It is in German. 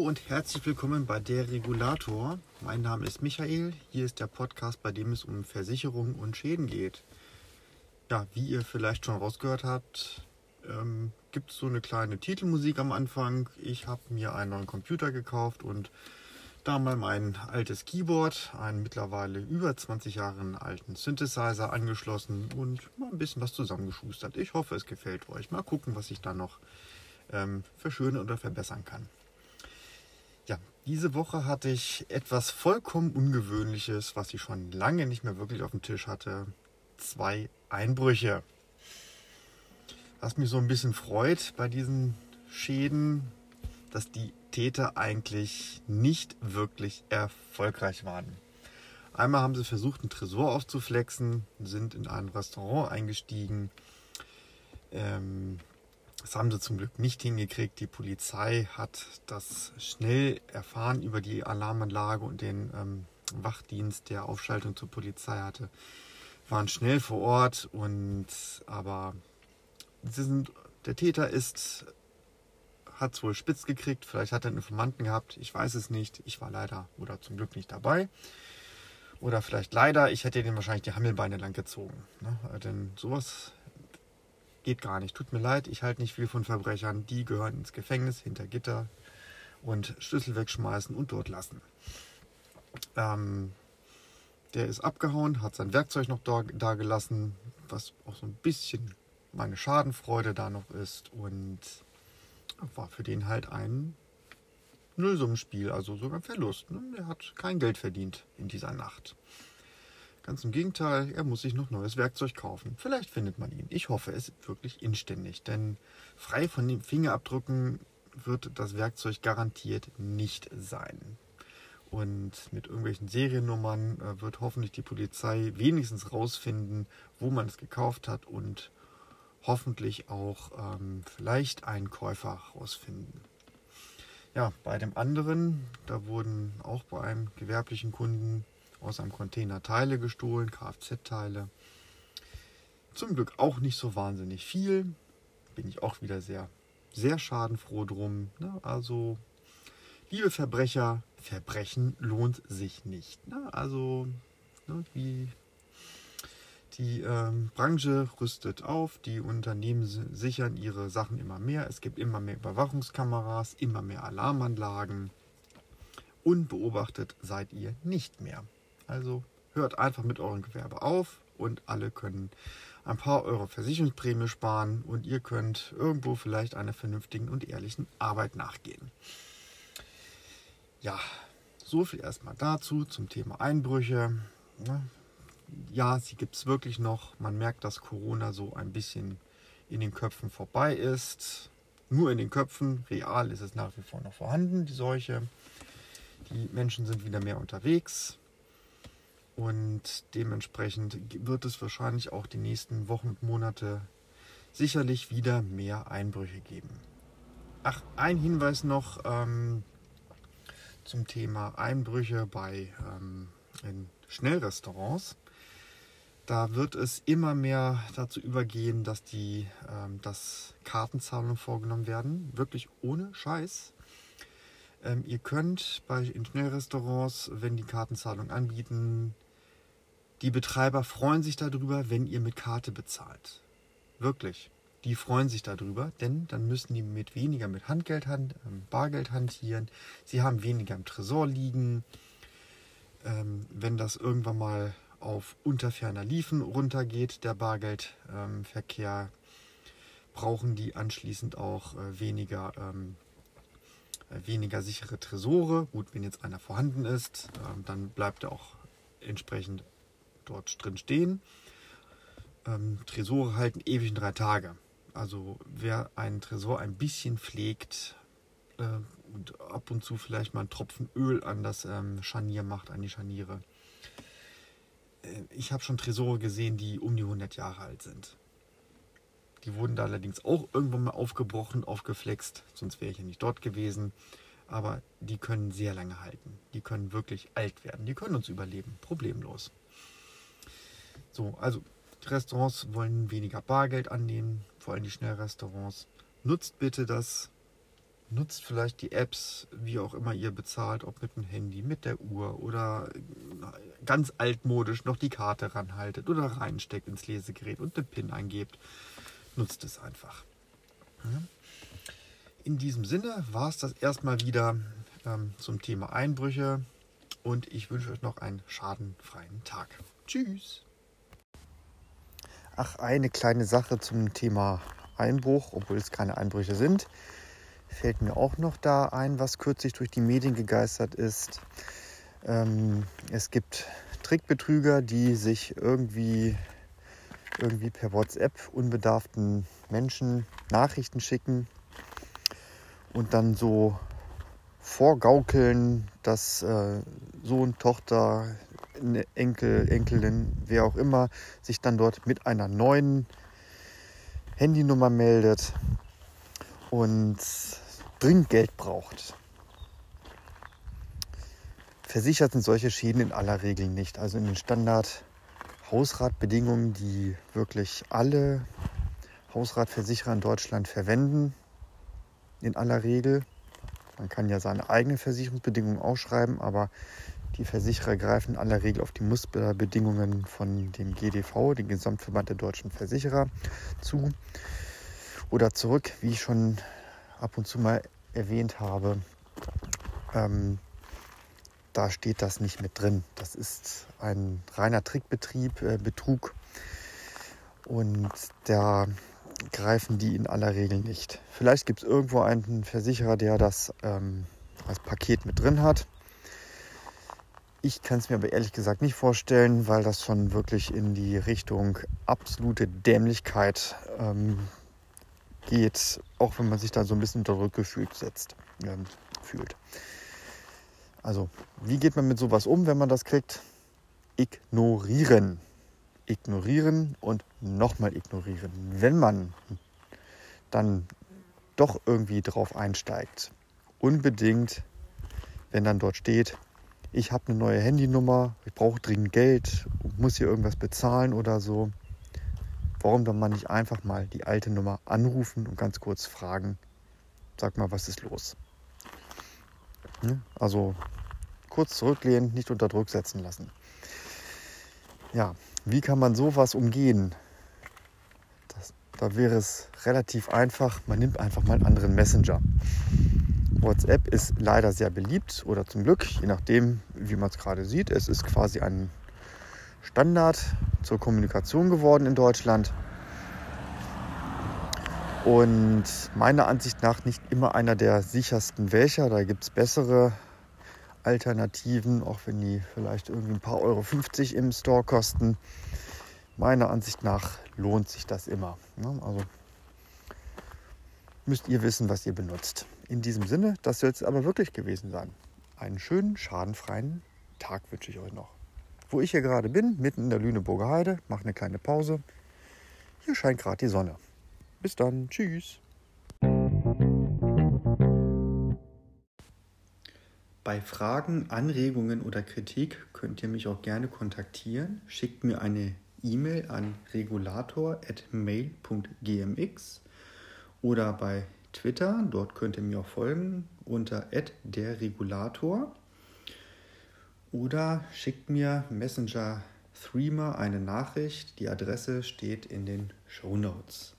Und herzlich willkommen bei der Regulator. Mein Name ist Michael. Hier ist der Podcast, bei dem es um Versicherungen und Schäden geht. Ja, wie ihr vielleicht schon rausgehört habt, ähm, gibt es so eine kleine Titelmusik am Anfang. Ich habe mir einen neuen Computer gekauft und da mal mein altes Keyboard, einen mittlerweile über 20 Jahre alten Synthesizer angeschlossen und mal ein bisschen was zusammengeschustert. Ich hoffe, es gefällt euch. Mal gucken, was ich da noch ähm, verschönern oder verbessern kann. Diese Woche hatte ich etwas vollkommen Ungewöhnliches, was ich schon lange nicht mehr wirklich auf dem Tisch hatte. Zwei Einbrüche. Was mich so ein bisschen freut bei diesen Schäden, dass die Täter eigentlich nicht wirklich erfolgreich waren. Einmal haben sie versucht, einen Tresor aufzuflexen, sind in ein Restaurant eingestiegen. Ähm, das haben sie zum Glück nicht hingekriegt. Die Polizei hat das schnell erfahren über die Alarmanlage und den ähm, Wachdienst, der Aufschaltung zur Polizei hatte, waren schnell vor Ort und aber sind, der Täter ist hat es wohl spitz gekriegt, vielleicht hat er einen Informanten gehabt, ich weiß es nicht. Ich war leider oder zum Glück nicht dabei. Oder vielleicht leider, ich hätte den wahrscheinlich die Hammelbeine lang gezogen. Ne? Denn sowas geht gar nicht. Tut mir leid, ich halte nicht viel von Verbrechern. Die gehören ins Gefängnis, hinter Gitter und Schlüssel wegschmeißen und dort lassen. Ähm, der ist abgehauen, hat sein Werkzeug noch da, da gelassen, was auch so ein bisschen meine Schadenfreude da noch ist. Und war für den halt ein Nullsummenspiel, also sogar Verlust. Ne? Er hat kein Geld verdient in dieser Nacht. Ganz im Gegenteil, er muss sich noch neues Werkzeug kaufen. Vielleicht findet man ihn. Ich hoffe es wirklich inständig, denn frei von den Fingerabdrücken wird das Werkzeug garantiert nicht sein. Und mit irgendwelchen Seriennummern äh, wird hoffentlich die Polizei wenigstens rausfinden, wo man es gekauft hat und hoffentlich auch ähm, vielleicht einen Käufer rausfinden. Ja, bei dem anderen, da wurden auch bei einem gewerblichen Kunden aus einem Container Teile gestohlen, Kfz-Teile. Zum Glück auch nicht so wahnsinnig viel. Bin ich auch wieder sehr, sehr schadenfroh drum. Ne? Also, liebe Verbrecher, Verbrechen lohnt sich nicht. Ne? Also, ne, wie die ähm, Branche rüstet auf, die Unternehmen sichern ihre Sachen immer mehr. Es gibt immer mehr Überwachungskameras, immer mehr Alarmanlagen. Unbeobachtet seid ihr nicht mehr. Also hört einfach mit eurem Gewerbe auf und alle können ein paar Euro Versicherungsprämie sparen und ihr könnt irgendwo vielleicht einer vernünftigen und ehrlichen Arbeit nachgehen. Ja, so viel erstmal dazu zum Thema Einbrüche ja, sie gibt es wirklich noch. Man merkt, dass Corona so ein bisschen in den Köpfen vorbei ist. Nur in den Köpfen. Real ist es nach wie vor noch vorhanden, die Seuche. Die Menschen sind wieder mehr unterwegs. Und dementsprechend wird es wahrscheinlich auch die nächsten Wochen und Monate sicherlich wieder mehr Einbrüche geben. Ach, ein Hinweis noch ähm, zum Thema Einbrüche bei ähm, Schnellrestaurants. Da wird es immer mehr dazu übergehen, dass die ähm, dass Kartenzahlungen vorgenommen werden. Wirklich ohne Scheiß. Ähm, ihr könnt bei in Schnellrestaurants, wenn die Kartenzahlung anbieten, die Betreiber freuen sich darüber, wenn ihr mit Karte bezahlt. Wirklich. Die freuen sich darüber, denn dann müssen die mit weniger mit Handgeld, hand, ähm, Bargeld hantieren. Sie haben weniger im Tresor liegen. Ähm, wenn das irgendwann mal auf unterferner Liefen runtergeht, der Bargeldverkehr, ähm, brauchen die anschließend auch äh, weniger, ähm, äh, weniger sichere Tresore. Gut, wenn jetzt einer vorhanden ist, ähm, dann bleibt er auch entsprechend dort drin stehen. Ähm, Tresore halten ewig in drei Tage. Also wer einen Tresor ein bisschen pflegt äh, und ab und zu vielleicht mal einen Tropfen Öl an das ähm, Scharnier macht, an die Scharniere, äh, ich habe schon Tresore gesehen, die um die 100 Jahre alt sind. Die wurden da allerdings auch irgendwann mal aufgebrochen, aufgeflext, sonst wäre ich ja nicht dort gewesen. Aber die können sehr lange halten. Die können wirklich alt werden. Die können uns überleben, problemlos. So, also die Restaurants wollen weniger Bargeld annehmen, vor allem die Schnellrestaurants. Nutzt bitte das nutzt vielleicht die Apps, wie auch immer ihr bezahlt, ob mit dem Handy, mit der Uhr oder ganz altmodisch noch die Karte ranhaltet oder reinsteckt ins Lesegerät und den PIN eingebt. Nutzt es einfach. In diesem Sinne war es das erstmal wieder ähm, zum Thema Einbrüche und ich wünsche euch noch einen schadenfreien Tag. Tschüss. Ach, eine kleine Sache zum Thema Einbruch, obwohl es keine Einbrüche sind fällt mir auch noch da ein, was kürzlich durch die Medien gegeistert ist. Ähm, es gibt Trickbetrüger, die sich irgendwie, irgendwie per WhatsApp unbedarften Menschen Nachrichten schicken und dann so vorgaukeln, dass äh, Sohn, Tochter, Enkel, Enkelin, wer auch immer, sich dann dort mit einer neuen Handynummer meldet und dringend Geld braucht. Versichert sind solche Schäden in aller Regel nicht. Also in den Standard-Hausratbedingungen, die wirklich alle Hausratversicherer in Deutschland verwenden, in aller Regel. Man kann ja seine eigenen Versicherungsbedingungen ausschreiben, aber die Versicherer greifen in aller Regel auf die Musterbedingungen von dem GDV, dem Gesamtverband der deutschen Versicherer, zu oder zurück, wie ich schon ab und zu mal erwähnt habe. Ähm, da steht das nicht mit drin. Das ist ein reiner Trickbetrieb, äh, Betrug. Und da greifen die in aller Regel nicht. Vielleicht gibt es irgendwo einen Versicherer, der das ähm, als Paket mit drin hat. Ich kann es mir aber ehrlich gesagt nicht vorstellen, weil das schon wirklich in die Richtung absolute Dämlichkeit ähm, geht, auch wenn man sich da so ein bisschen unter Druck gefühlt setzt, äh, fühlt. Also, wie geht man mit sowas um, wenn man das kriegt? Ignorieren. Ignorieren und nochmal ignorieren. Wenn man dann doch irgendwie drauf einsteigt, unbedingt, wenn dann dort steht, ich habe eine neue Handynummer, ich brauche dringend Geld, muss hier irgendwas bezahlen oder so, warum dann mal nicht einfach mal die alte Nummer anrufen und ganz kurz fragen, sag mal, was ist los? Also kurz zurücklehnen, nicht unter Druck setzen lassen. Ja, wie kann man sowas umgehen? Das, da wäre es relativ einfach, man nimmt einfach mal einen anderen Messenger. WhatsApp ist leider sehr beliebt oder zum Glück, je nachdem, wie man es gerade sieht. Es ist quasi ein Standard zur Kommunikation geworden in Deutschland. Und meiner Ansicht nach nicht immer einer der sichersten welcher. Da gibt es bessere Alternativen, auch wenn die vielleicht irgendwie ein paar Euro 50 im Store kosten. Meiner Ansicht nach lohnt sich das immer. Ne? Also müsst ihr wissen, was ihr benutzt. In diesem Sinne, das soll es aber wirklich gewesen sein. Einen schönen, schadenfreien Tag wünsche ich euch noch wo ich hier gerade bin, mitten in der Lüneburger Heide, mache eine kleine Pause. Hier scheint gerade die Sonne. Bis dann, tschüss. Bei Fragen, Anregungen oder Kritik könnt ihr mich auch gerne kontaktieren. Schickt mir eine E-Mail an regulator.mail.gmx oder bei Twitter, dort könnt ihr mir auch folgen unter derregulator. Oder schickt mir Messenger Threema eine Nachricht. Die Adresse steht in den Show Notes.